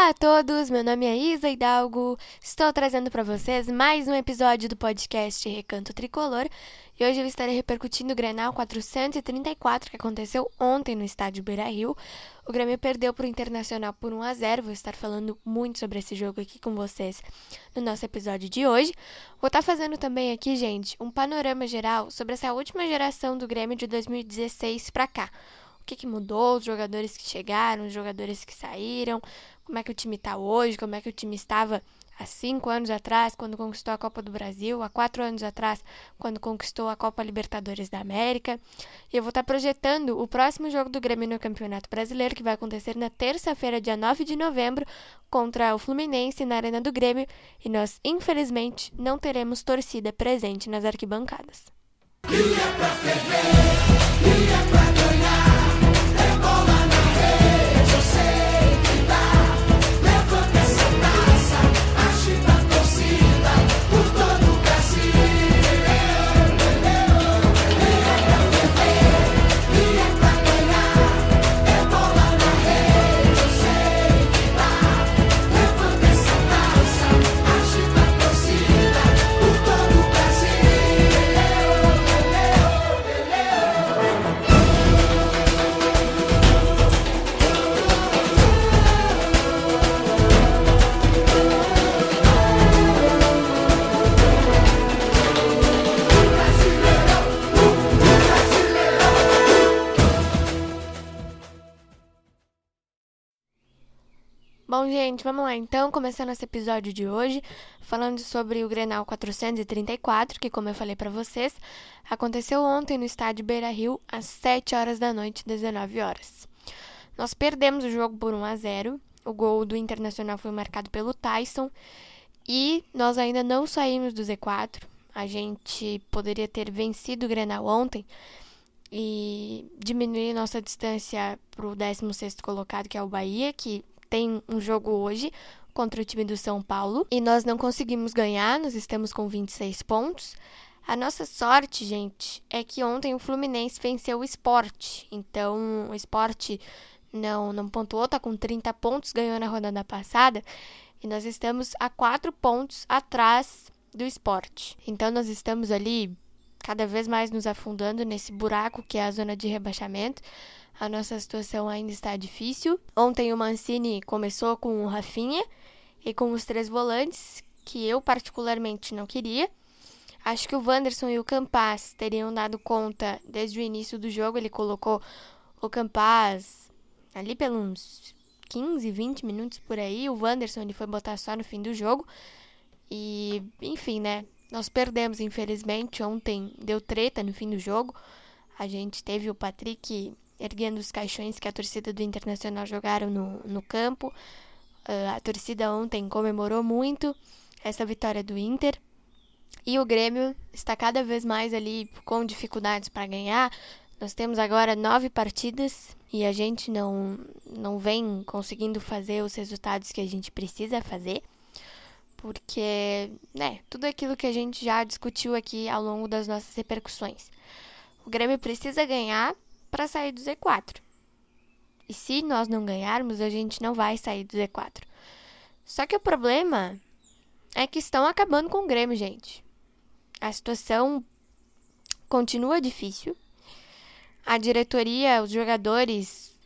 Olá a todos, meu nome é Isa Hidalgo, estou trazendo para vocês mais um episódio do podcast Recanto Tricolor e hoje eu estarei repercutindo o Grenal 434 que aconteceu ontem no estádio Beira-Rio. O Grêmio perdeu para o Internacional por 1 a 0 vou estar falando muito sobre esse jogo aqui com vocês no nosso episódio de hoje. Vou estar fazendo também aqui, gente, um panorama geral sobre essa última geração do Grêmio de 2016 para cá o que, que, mudou, os jogadores que chegaram, os jogadores que saíram, como é que o time está hoje, como é que o time estava há cinco anos atrás, quando conquistou a Copa do Brasil, há quatro anos atrás, quando conquistou a Copa Libertadores da América. E eu vou estar projetando o próximo jogo do Grêmio no Campeonato Brasileiro, que vai acontecer na terça-feira, dia 9 de novembro, contra o Fluminense na Arena do Grêmio. E nós, infelizmente, não teremos torcida presente nas arquibancadas. Gente, vamos lá então, começando esse episódio de hoje, falando sobre o Grenal 434, que, como eu falei para vocês, aconteceu ontem no estádio Beira Rio, às 7 horas da noite, 19 horas. Nós perdemos o jogo por 1 a 0 o gol do Internacional foi marcado pelo Tyson, e nós ainda não saímos do Z4. A gente poderia ter vencido o Grenal ontem e diminuir nossa distância para o 16 colocado, que é o Bahia, que tem um jogo hoje contra o time do São Paulo e nós não conseguimos ganhar, nós estamos com 26 pontos. A nossa sorte, gente, é que ontem o Fluminense venceu o esporte. Então, o esporte não, não pontuou, tá com 30 pontos, ganhou na rodada passada. E nós estamos a 4 pontos atrás do esporte. Então, nós estamos ali cada vez mais nos afundando nesse buraco que é a zona de rebaixamento. A nossa situação ainda está difícil. Ontem o Mancini começou com o Rafinha e com os três volantes, que eu particularmente não queria. Acho que o Wanderson e o Campaz teriam dado conta desde o início do jogo. Ele colocou o Campaz ali pelos 15, 20 minutos por aí. O Wanderson ele foi botar só no fim do jogo. E, enfim, né? Nós perdemos, infelizmente. Ontem deu treta no fim do jogo. A gente teve o Patrick erguendo os caixões que a torcida do Internacional jogaram no, no campo. Uh, a torcida ontem comemorou muito essa vitória do Inter. E o Grêmio está cada vez mais ali com dificuldades para ganhar. Nós temos agora nove partidas e a gente não, não vem conseguindo fazer os resultados que a gente precisa fazer. Porque, né, tudo aquilo que a gente já discutiu aqui ao longo das nossas repercussões. O Grêmio precisa ganhar para sair do Z4. E se nós não ganharmos, a gente não vai sair do Z4. Só que o problema é que estão acabando com o Grêmio, gente. A situação continua difícil. A diretoria, os jogadores,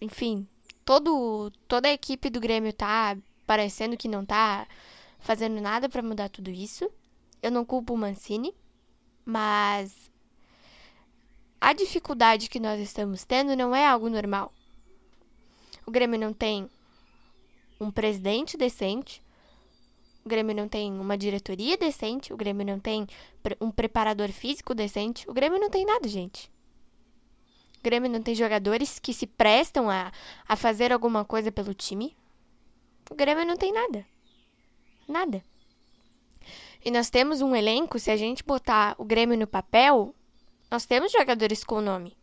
enfim, todo, toda a equipe do Grêmio tá parecendo que não tá fazendo nada para mudar tudo isso. Eu não culpo o Mancini, mas a dificuldade que nós estamos tendo não é algo normal. O Grêmio não tem um presidente decente, o Grêmio não tem uma diretoria decente, o Grêmio não tem um preparador físico decente, o Grêmio não tem nada, gente. O Grêmio não tem jogadores que se prestam a, a fazer alguma coisa pelo time. O Grêmio não tem nada. Nada. E nós temos um elenco, se a gente botar o Grêmio no papel, nós temos jogadores com nome.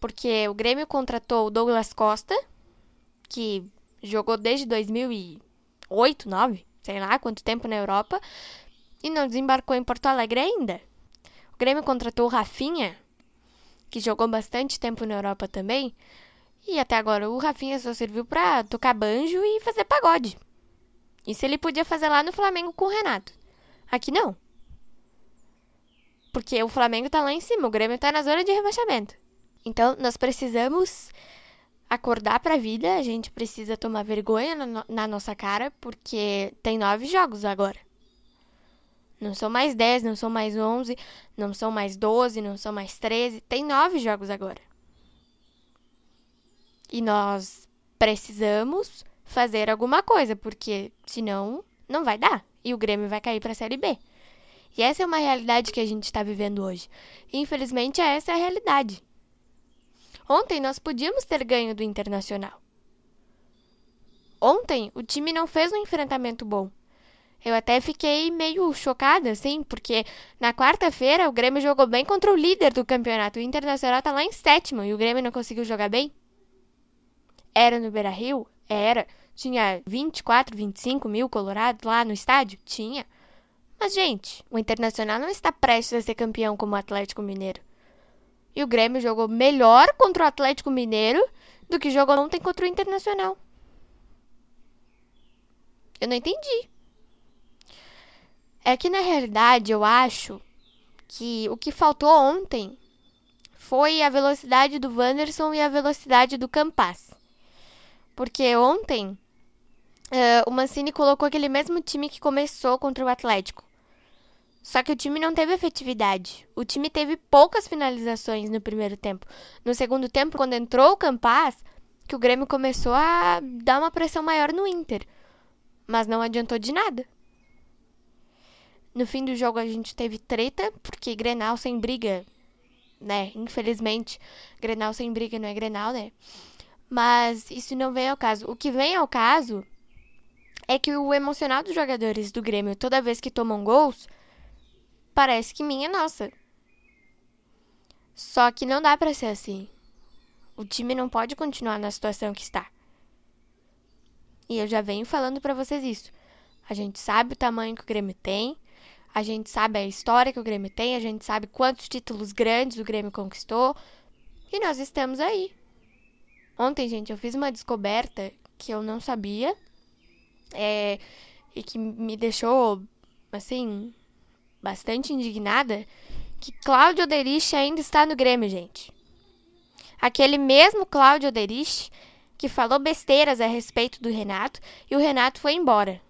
Porque o Grêmio contratou o Douglas Costa, que jogou desde 2008, 9, sei lá quanto tempo na Europa, e não desembarcou em Porto Alegre ainda. O Grêmio contratou o Rafinha, que jogou bastante tempo na Europa também, E até agora o Rafinha só serviu pra tocar banjo e fazer pagode. Isso ele podia fazer lá no Flamengo com o Renato. Aqui não. Porque o Flamengo tá lá em cima, o Grêmio tá na zona de rebaixamento. Então, nós precisamos acordar pra vida, a gente precisa tomar vergonha na, na nossa cara, porque tem nove jogos agora. Não são mais dez, não são mais onze, não são mais doze, não são mais treze. Tem nove jogos agora. E nós precisamos fazer alguma coisa, porque senão não vai dar. E o Grêmio vai cair para a Série B. E essa é uma realidade que a gente está vivendo hoje. E, infelizmente, essa é a realidade. Ontem nós podíamos ter ganho do Internacional. Ontem o time não fez um enfrentamento bom. Eu até fiquei meio chocada, assim, porque na quarta-feira o Grêmio jogou bem contra o líder do campeonato. O Internacional tá lá em sétimo e o Grêmio não conseguiu jogar bem. Era no Beira Rio? Era. Tinha 24, 25 mil colorados lá no estádio? Tinha. Mas, gente, o Internacional não está prestes a ser campeão como o Atlético Mineiro. E o Grêmio jogou melhor contra o Atlético Mineiro do que jogou ontem contra o Internacional. Eu não entendi. É que na realidade eu acho que o que faltou ontem foi a velocidade do Wanderson e a velocidade do Campas. Porque ontem uh, o Mancini colocou aquele mesmo time que começou contra o Atlético. Só que o time não teve efetividade. O time teve poucas finalizações no primeiro tempo. No segundo tempo, quando entrou o Campas, que o Grêmio começou a dar uma pressão maior no Inter. Mas não adiantou de nada. No fim do jogo a gente teve treta, porque Grenal sem briga, né? Infelizmente, Grenal sem briga não é Grenal, né? Mas isso não vem ao caso. O que vem ao caso é que o emocional dos jogadores do Grêmio, toda vez que tomam gols, parece que minha é nossa. Só que não dá para ser assim. O time não pode continuar na situação que está. E eu já venho falando para vocês isso. A gente sabe o tamanho que o Grêmio tem, a gente sabe a história que o Grêmio tem, a gente sabe quantos títulos grandes o Grêmio conquistou. E nós estamos aí. Ontem, gente, eu fiz uma descoberta que eu não sabia. É, e que me deixou, assim, bastante indignada. Que Cláudio Oderich ainda está no Grêmio, gente. Aquele mesmo Cláudio Oderich que falou besteiras a respeito do Renato e o Renato foi embora.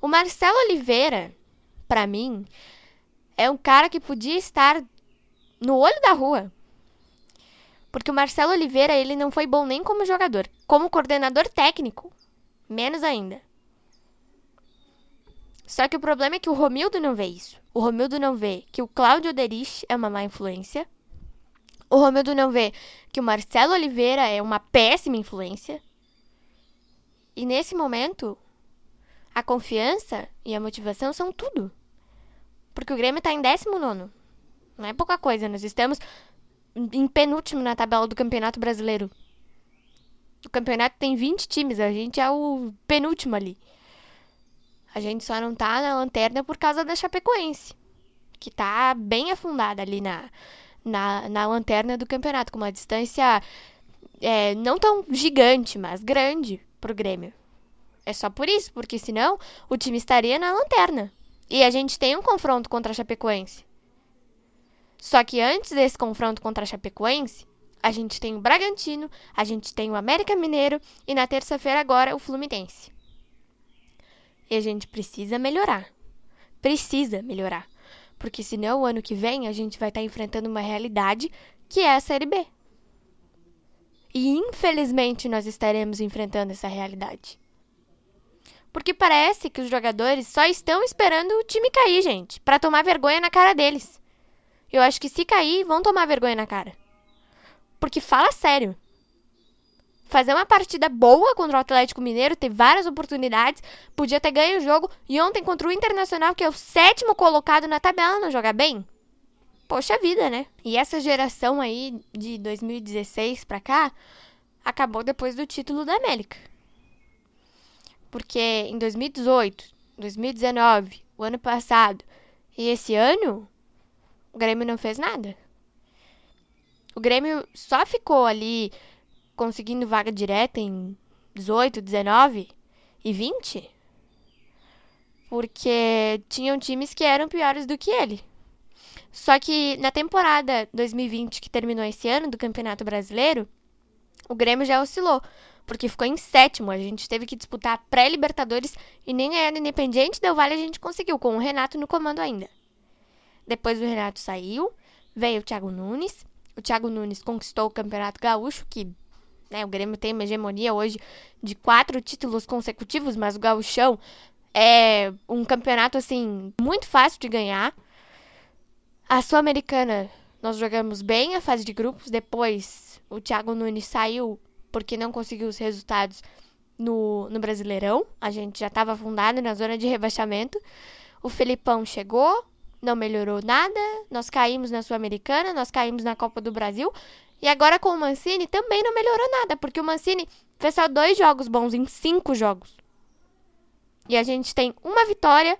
O Marcelo Oliveira para mim, é um cara que podia estar no olho da rua. Porque o Marcelo Oliveira, ele não foi bom nem como jogador, como coordenador técnico, menos ainda. Só que o problema é que o Romildo não vê isso. O Romildo não vê que o Cláudio Derich é uma má influência. O Romildo não vê que o Marcelo Oliveira é uma péssima influência. E nesse momento, a confiança e a motivação são tudo. Porque o Grêmio está em 19. Não é pouca coisa. Nós estamos em penúltimo na tabela do Campeonato Brasileiro. O campeonato tem 20 times, a gente é o penúltimo ali. A gente só não tá na lanterna por causa da Chapecoense, que tá bem afundada ali na, na, na lanterna do campeonato, com uma distância é, não tão gigante, mas grande pro Grêmio. É só por isso, porque senão o time estaria na lanterna. E a gente tem um confronto contra a Chapecoense. Só que antes desse confronto contra a Chapecoense, a gente tem o Bragantino, a gente tem o América Mineiro e na terça-feira agora o Fluminense. E a gente precisa melhorar. Precisa melhorar. Porque senão o ano que vem a gente vai estar tá enfrentando uma realidade que é a Série B. E infelizmente nós estaremos enfrentando essa realidade. Porque parece que os jogadores só estão esperando o time cair, gente, para tomar vergonha na cara deles. Eu acho que se cair, vão tomar vergonha na cara. Porque fala sério. Fazer uma partida boa contra o Atlético Mineiro, ter várias oportunidades, podia ter ganho o jogo e ontem contra o Internacional, que é o sétimo colocado na tabela, não jogar bem? Poxa vida, né? E essa geração aí de 2016 pra cá acabou depois do título da América. Porque em 2018, 2019, o ano passado e esse ano, o Grêmio não fez nada. O Grêmio só ficou ali conseguindo vaga direta em 18, 19 e 20? Porque tinham times que eram piores do que ele. Só que na temporada 2020, que terminou esse ano, do Campeonato Brasileiro, o Grêmio já oscilou, porque ficou em sétimo. A gente teve que disputar pré-Libertadores e nem ganhando Independiente Del Vale a gente conseguiu, com o Renato no comando ainda. Depois o Renato saiu, veio o Thiago Nunes. O Thiago Nunes conquistou o Campeonato Gaúcho, que né, o Grêmio tem uma hegemonia hoje de quatro títulos consecutivos, mas o Gaúchão é um campeonato assim muito fácil de ganhar. A Sul-Americana, nós jogamos bem a fase de grupos. Depois, o Thiago Nunes saiu porque não conseguiu os resultados no, no Brasileirão. A gente já estava afundado na zona de rebaixamento. O Felipão chegou, não melhorou nada. Nós caímos na Sul-Americana, nós caímos na Copa do Brasil. E agora com o Mancini também não melhorou nada, porque o Mancini fez só dois jogos bons em cinco jogos. E a gente tem uma vitória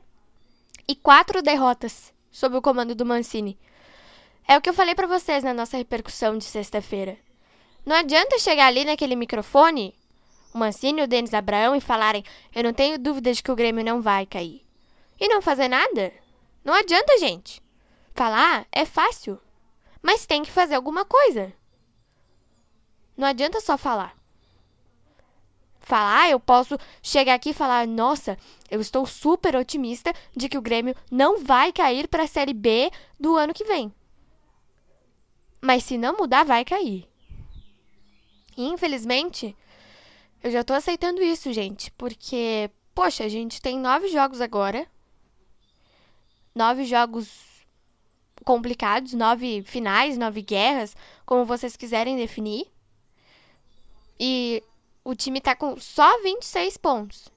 e quatro derrotas sob o comando do Mancini. É o que eu falei para vocês na nossa repercussão de sexta-feira. Não adianta chegar ali naquele microfone, o Mancini e o Denis Abraão, e falarem: Eu não tenho dúvida de que o Grêmio não vai cair. E não fazer nada. Não adianta, gente. Falar é fácil. Mas tem que fazer alguma coisa. Não adianta só falar falar, eu posso chegar aqui e falar: nossa, eu estou super otimista de que o Grêmio não vai cair para a Série B do ano que vem. Mas se não mudar, vai cair. Infelizmente, eu já estou aceitando isso, gente, porque, poxa, a gente tem nove jogos agora. Nove jogos complicados, nove finais, nove guerras, como vocês quiserem definir. E o time tá com só 26 pontos.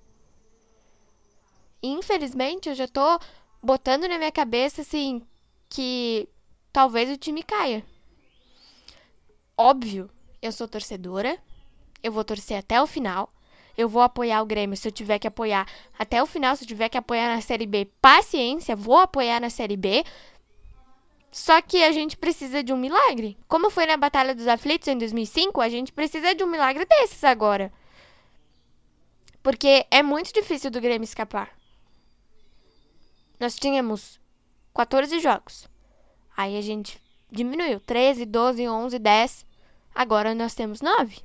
Infelizmente, eu já tô botando na minha cabeça assim que talvez o time caia. Óbvio, eu sou torcedora. Eu vou torcer até o final. Eu vou apoiar o Grêmio se eu tiver que apoiar até o final, se eu tiver que apoiar na Série B. Paciência, vou apoiar na Série B. Só que a gente precisa de um milagre. Como foi na Batalha dos Aflitos em 2005, a gente precisa de um milagre desses agora. Porque é muito difícil do Grêmio escapar. Nós tínhamos 14 jogos. Aí a gente diminuiu 13, 12, 11, 10. Agora nós temos 9.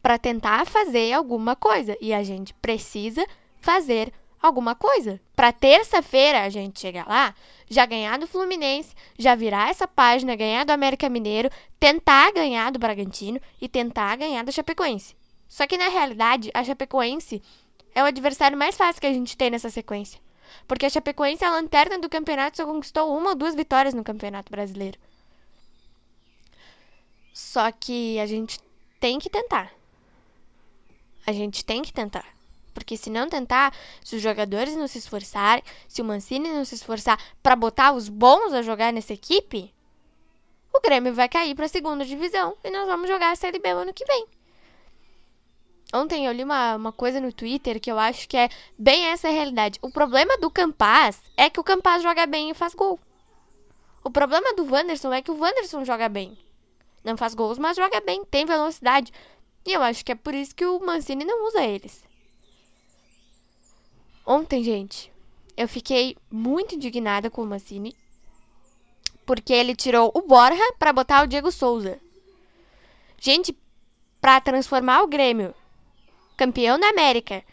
Para tentar fazer alguma coisa. E a gente precisa fazer alguma coisa. Para terça-feira a gente chegar lá, já ganhar do Fluminense, já virar essa página, ganhar do América Mineiro, tentar ganhar do Bragantino e tentar ganhar da Chapecoense. Só que na realidade, a Chapecoense é o adversário mais fácil que a gente tem nessa sequência. Porque a Chapecoense, a lanterna do campeonato, só conquistou uma ou duas vitórias no Campeonato Brasileiro. Só que a gente tem que tentar. A gente tem que tentar. Porque se não tentar, se os jogadores não se esforçarem, se o Mancini não se esforçar para botar os bons a jogar nessa equipe, o Grêmio vai cair para a segunda divisão e nós vamos jogar a Série B ano que vem. Ontem eu li uma, uma coisa no Twitter que eu acho que é bem essa a realidade. O problema do Campaz é que o Campaz joga bem e faz gol. O problema do Wanderson é que o Wanderson joga bem. Não faz gols, mas joga bem, tem velocidade. E eu acho que é por isso que o Mancini não usa eles. Ontem, gente, eu fiquei muito indignada com o Mancini. Porque ele tirou o Borja para botar o Diego Souza. Gente, para transformar o Grêmio, campeão da América,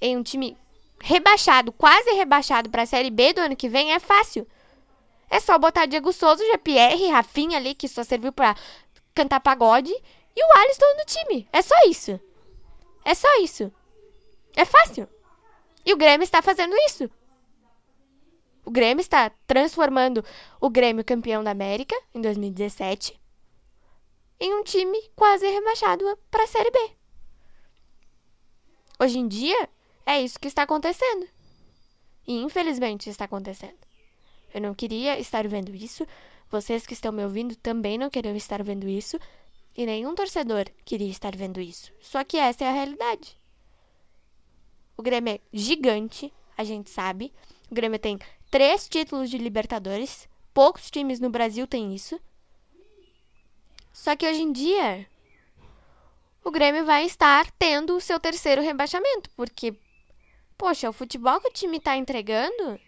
em um time rebaixado, quase rebaixado para a Série B do ano que vem, é fácil. É só botar Diego Souza, Jean-Pierre, Rafinha ali, que só serviu para cantar pagode, e o Alisson no time. É só isso. É só isso. É fácil. E o Grêmio está fazendo isso. O Grêmio está transformando o Grêmio campeão da América em 2017 em um time quase rebaixado para a Série B. Hoje em dia, é isso que está acontecendo. E infelizmente está acontecendo. Eu não queria estar vendo isso, vocês que estão me ouvindo também não queriam estar vendo isso, e nenhum torcedor queria estar vendo isso. Só que essa é a realidade. O Grêmio é gigante, a gente sabe. O Grêmio tem três títulos de Libertadores. Poucos times no Brasil têm isso. Só que hoje em dia, o Grêmio vai estar tendo o seu terceiro rebaixamento, porque, poxa, o futebol que o time está entregando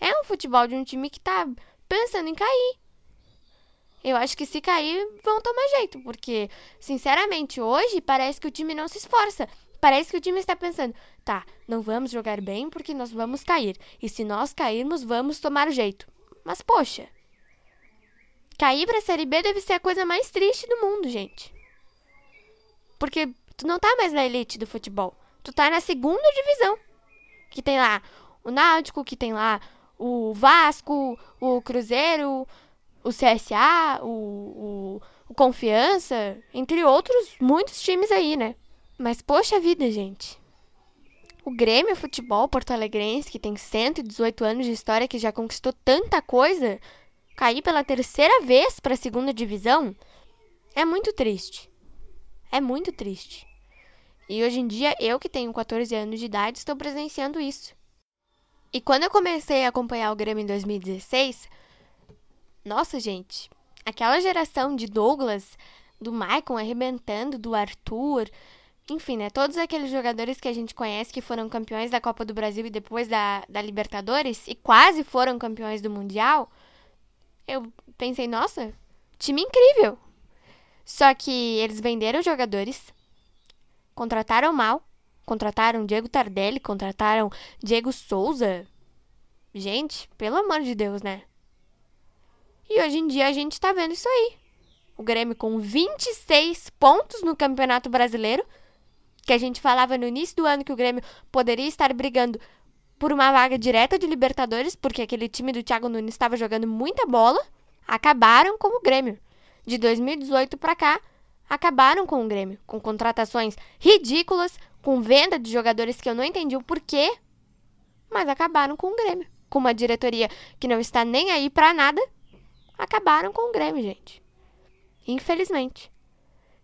é um futebol de um time que está pensando em cair. Eu acho que se cair, vão tomar jeito, porque, sinceramente, hoje parece que o time não se esforça. Parece que o time está pensando, tá, não vamos jogar bem porque nós vamos cair. E se nós cairmos, vamos tomar jeito. Mas, poxa, cair pra Série B deve ser a coisa mais triste do mundo, gente. Porque tu não tá mais na elite do futebol. Tu tá na segunda divisão. Que tem lá o Náutico, que tem lá o Vasco, o Cruzeiro, o CSA, o, o, o Confiança, entre outros muitos times aí, né? Mas poxa vida, gente. O Grêmio Futebol Porto Alegrense, que tem 118 anos de história, que já conquistou tanta coisa, cair pela terceira vez para a segunda divisão é muito triste. É muito triste. E hoje em dia, eu que tenho 14 anos de idade, estou presenciando isso. E quando eu comecei a acompanhar o Grêmio em 2016, nossa, gente, aquela geração de Douglas, do Maicon arrebentando, do Arthur, enfim, né? Todos aqueles jogadores que a gente conhece que foram campeões da Copa do Brasil e depois da, da Libertadores e quase foram campeões do Mundial, eu pensei, nossa, time incrível. Só que eles venderam jogadores, contrataram mal, contrataram Diego Tardelli, contrataram Diego Souza. Gente, pelo amor de Deus, né? E hoje em dia a gente tá vendo isso aí. O Grêmio com 26 pontos no Campeonato Brasileiro, que a gente falava no início do ano que o Grêmio poderia estar brigando por uma vaga direta de Libertadores, porque aquele time do Thiago Nunes estava jogando muita bola, acabaram com o Grêmio de 2018 para cá, acabaram com o Grêmio, com contratações ridículas, com venda de jogadores que eu não entendi o porquê, mas acabaram com o Grêmio. Com uma diretoria que não está nem aí para nada, acabaram com o Grêmio, gente. Infelizmente.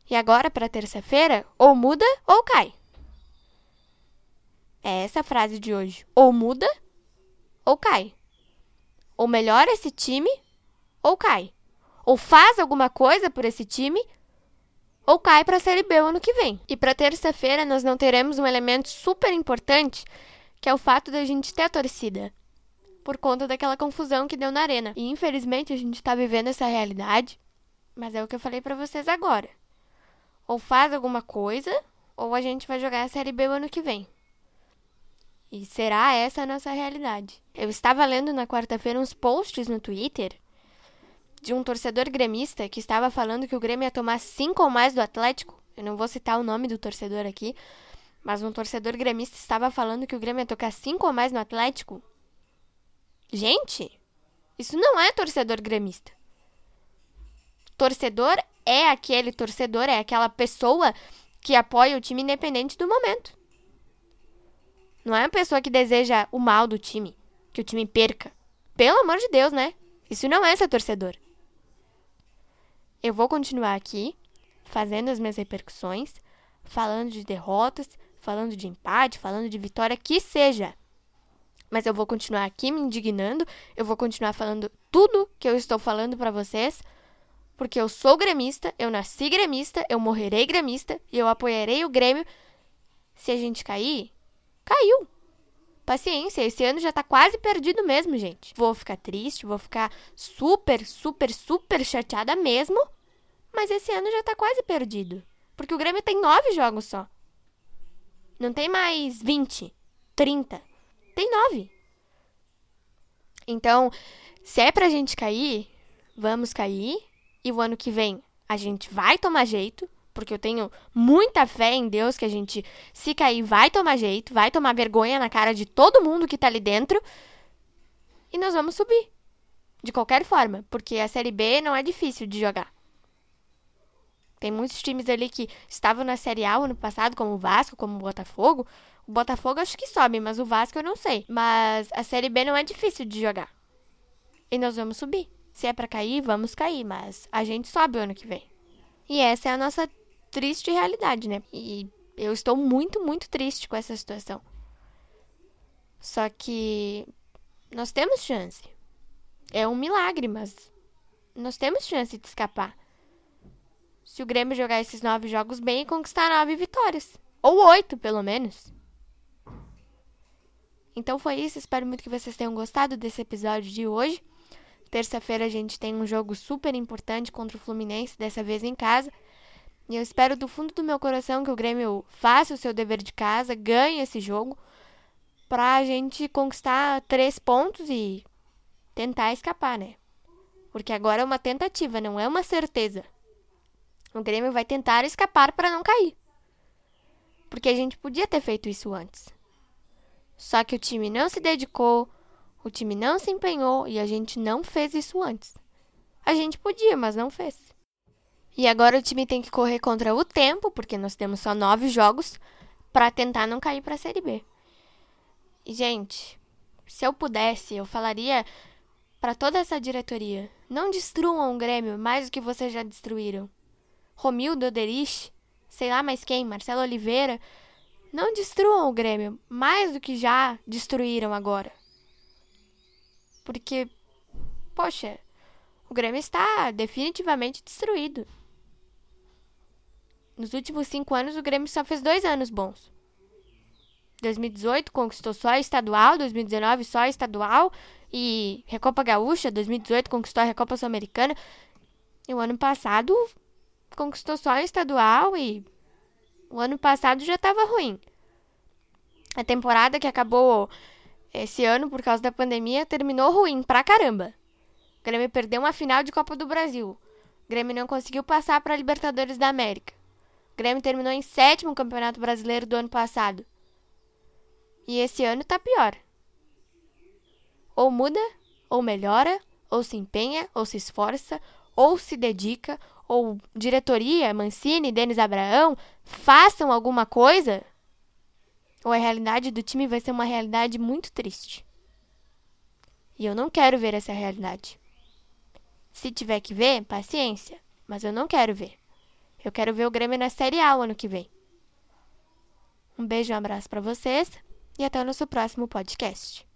E agora, para terça-feira, ou muda ou cai. É essa a frase de hoje. Ou muda ou cai. Ou melhora esse time ou cai ou faz alguma coisa por esse time, ou cai para a Série B ano que vem. E para terça-feira nós não teremos um elemento super importante, que é o fato da gente ter a torcida, por conta daquela confusão que deu na arena. E infelizmente a gente está vivendo essa realidade, mas é o que eu falei para vocês agora. Ou faz alguma coisa, ou a gente vai jogar a Série B o ano que vem. E será essa a nossa realidade? Eu estava lendo na quarta-feira uns posts no Twitter de um torcedor gremista que estava falando que o Grêmio ia tomar cinco ou mais do Atlético. Eu não vou citar o nome do torcedor aqui, mas um torcedor gremista estava falando que o Grêmio ia tocar cinco ou mais no Atlético. Gente, isso não é torcedor gremista. Torcedor é aquele torcedor, é aquela pessoa que apoia o time independente do momento. Não é uma pessoa que deseja o mal do time, que o time perca. Pelo amor de Deus, né? Isso não é ser torcedor. Eu vou continuar aqui fazendo as minhas repercussões, falando de derrotas, falando de empate, falando de vitória, que seja. Mas eu vou continuar aqui me indignando, eu vou continuar falando tudo que eu estou falando para vocês, porque eu sou gremista, eu nasci gremista, eu morrerei gremista e eu apoiarei o Grêmio. Se a gente cair, caiu. Paciência, esse ano já tá quase perdido mesmo, gente. Vou ficar triste, vou ficar super, super, super chateada mesmo. Mas esse ano já tá quase perdido. Porque o Grêmio tem nove jogos só. Não tem mais 20, 30. Tem nove. Então, se é pra gente cair, vamos cair. E o ano que vem a gente vai tomar jeito porque eu tenho muita fé em Deus que a gente, se cair, vai tomar jeito, vai tomar vergonha na cara de todo mundo que tá ali dentro. E nós vamos subir. De qualquer forma, porque a Série B não é difícil de jogar. Tem muitos times ali que estavam na Série A ano passado, como o Vasco, como o Botafogo. O Botafogo acho que sobe, mas o Vasco eu não sei. Mas a Série B não é difícil de jogar. E nós vamos subir. Se é para cair, vamos cair, mas a gente sobe o ano que vem. E essa é a nossa triste realidade, né? E eu estou muito, muito triste com essa situação. Só que nós temos chance. É um milagre, mas nós temos chance de escapar. se o Grêmio jogar esses nove jogos bem e conquistar nove vitórias. Ou oito, pelo menos. Então foi isso. Espero muito que vocês tenham gostado desse episódio de hoje. Terça-feira a gente tem um jogo super importante contra o Fluminense, dessa vez em casa. E eu espero do fundo do meu coração que o Grêmio faça o seu dever de casa, ganhe esse jogo, pra gente conquistar três pontos e tentar escapar, né? Porque agora é uma tentativa, não é uma certeza. O Grêmio vai tentar escapar para não cair. Porque a gente podia ter feito isso antes. Só que o time não se dedicou, o time não se empenhou e a gente não fez isso antes. A gente podia, mas não fez. E agora o time tem que correr contra o tempo, porque nós temos só nove jogos, para tentar não cair para a Série B. E, gente, se eu pudesse, eu falaria para toda essa diretoria: não destruam o Grêmio mais do que vocês já destruíram. Romildo Oderich, sei lá mais quem, Marcelo Oliveira, não destruam o Grêmio mais do que já destruíram agora. Porque, poxa, o Grêmio está definitivamente destruído. Nos últimos cinco anos, o Grêmio só fez dois anos bons. 2018 conquistou só a estadual, 2019 só a estadual e Recopa Gaúcha, 2018 conquistou a Recopa Sul-Americana. E o ano passado conquistou só a estadual e o ano passado já estava ruim. A temporada que acabou esse ano por causa da pandemia terminou ruim pra caramba. O Grêmio perdeu uma final de Copa do Brasil. O Grêmio não conseguiu passar para Libertadores da América. O Grêmio terminou em sétimo Campeonato Brasileiro do ano passado. E esse ano tá pior. Ou muda, ou melhora, ou se empenha, ou se esforça, ou se dedica, ou diretoria, Mancini, Denis Abraão, façam alguma coisa, ou a realidade do time vai ser uma realidade muito triste. E eu não quero ver essa realidade. Se tiver que ver, paciência, mas eu não quero ver. Eu quero ver o Grêmio na Série A o ano que vem. Um beijo e um abraço para vocês e até o nosso próximo podcast.